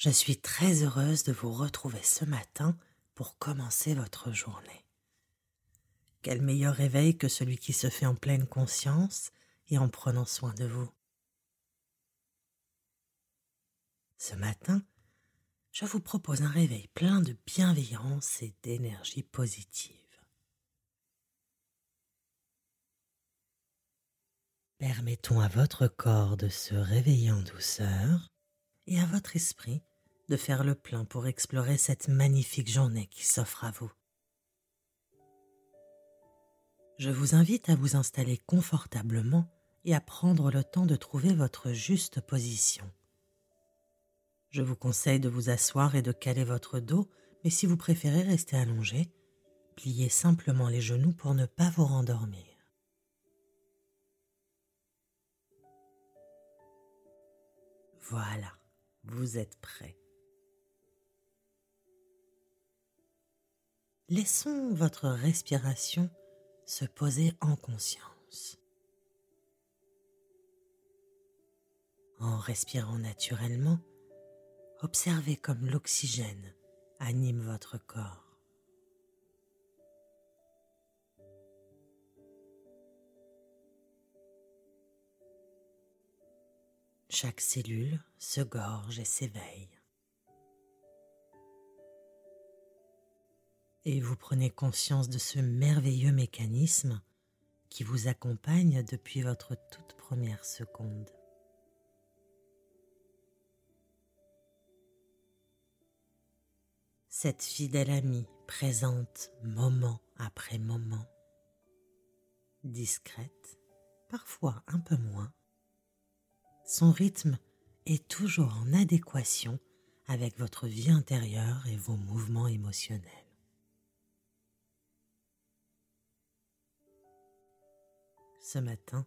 Je suis très heureuse de vous retrouver ce matin pour commencer votre journée. Quel meilleur réveil que celui qui se fait en pleine conscience et en prenant soin de vous. Ce matin, je vous propose un réveil plein de bienveillance et d'énergie positive. Permettons à votre corps de se réveiller en douceur et à votre esprit de faire le plein pour explorer cette magnifique journée qui s'offre à vous. Je vous invite à vous installer confortablement et à prendre le temps de trouver votre juste position. Je vous conseille de vous asseoir et de caler votre dos, mais si vous préférez rester allongé, pliez simplement les genoux pour ne pas vous rendormir. Voilà, vous êtes prêt. Laissons votre respiration se poser en conscience. En respirant naturellement, observez comme l'oxygène anime votre corps. Chaque cellule se gorge et s'éveille. Et vous prenez conscience de ce merveilleux mécanisme qui vous accompagne depuis votre toute première seconde. Cette fidèle amie présente moment après moment, discrète, parfois un peu moins, son rythme est toujours en adéquation avec votre vie intérieure et vos mouvements émotionnels. Ce matin,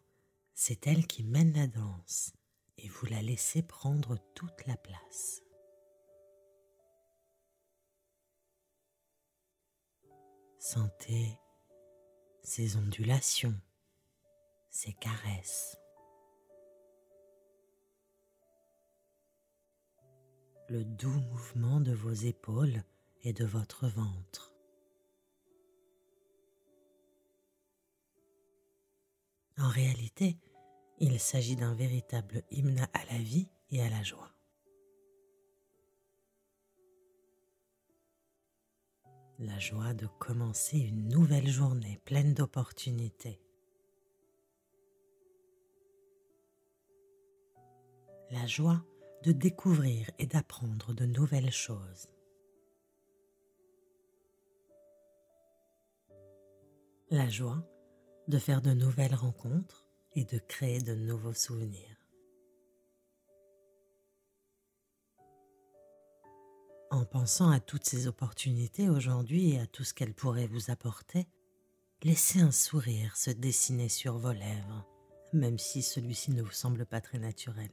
c'est elle qui mène la danse et vous la laissez prendre toute la place. Sentez ses ondulations, ses caresses. le doux mouvement de vos épaules et de votre ventre. En réalité, il s'agit d'un véritable hymne à la vie et à la joie. La joie de commencer une nouvelle journée pleine d'opportunités. La joie de découvrir et d'apprendre de nouvelles choses. La joie de faire de nouvelles rencontres et de créer de nouveaux souvenirs. En pensant à toutes ces opportunités aujourd'hui et à tout ce qu'elles pourraient vous apporter, laissez un sourire se dessiner sur vos lèvres, même si celui-ci ne vous semble pas très naturel.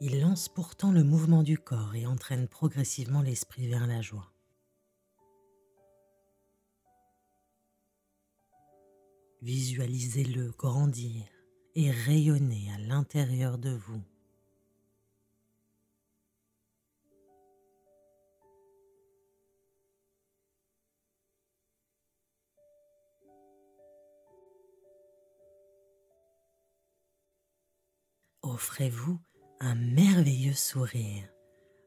il lance pourtant le mouvement du corps et entraîne progressivement l'esprit vers la joie. Visualisez-le grandir et rayonner à l'intérieur de vous. Offrez-vous un merveilleux sourire,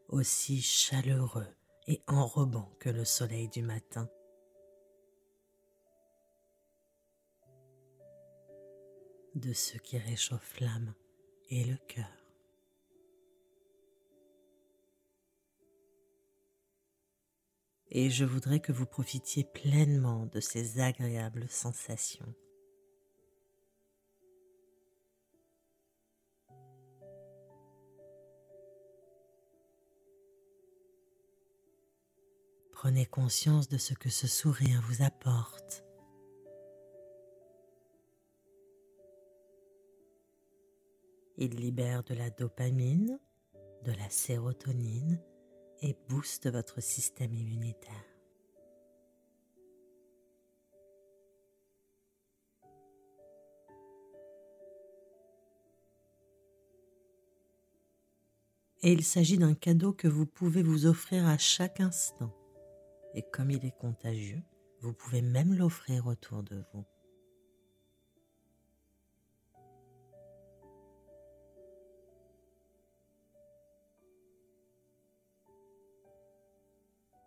aussi chaleureux et enrobant que le soleil du matin. De ce qui réchauffe l'âme et le cœur. Et je voudrais que vous profitiez pleinement de ces agréables sensations. Prenez conscience de ce que ce sourire vous apporte. Il libère de la dopamine, de la sérotonine et booste votre système immunitaire. Et il s'agit d'un cadeau que vous pouvez vous offrir à chaque instant. Et comme il est contagieux, vous pouvez même l'offrir autour de vous.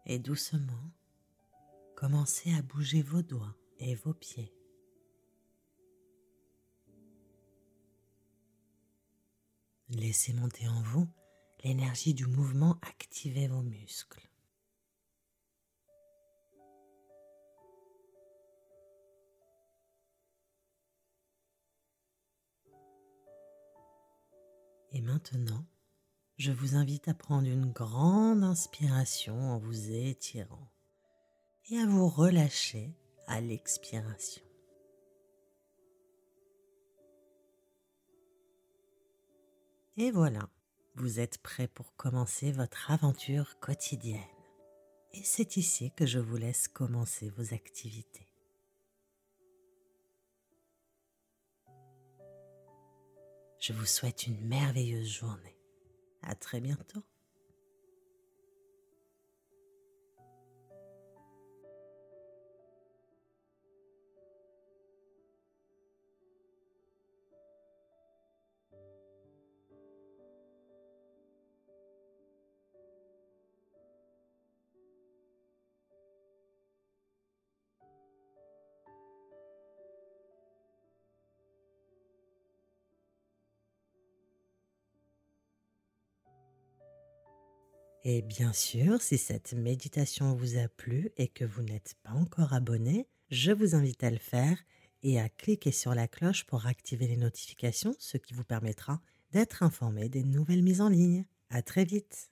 Et doucement, commencez à bouger vos doigts et vos pieds. Laissez monter en vous l'énergie du mouvement activer vos muscles. Et maintenant, je vous invite à prendre une grande inspiration en vous étirant et à vous relâcher à l'expiration. Et voilà, vous êtes prêt pour commencer votre aventure quotidienne. Et c'est ici que je vous laisse commencer vos activités. Je vous souhaite une merveilleuse journée. À très bientôt. Et bien sûr, si cette méditation vous a plu et que vous n'êtes pas encore abonné, je vous invite à le faire et à cliquer sur la cloche pour activer les notifications, ce qui vous permettra d'être informé des nouvelles mises en ligne. À très vite!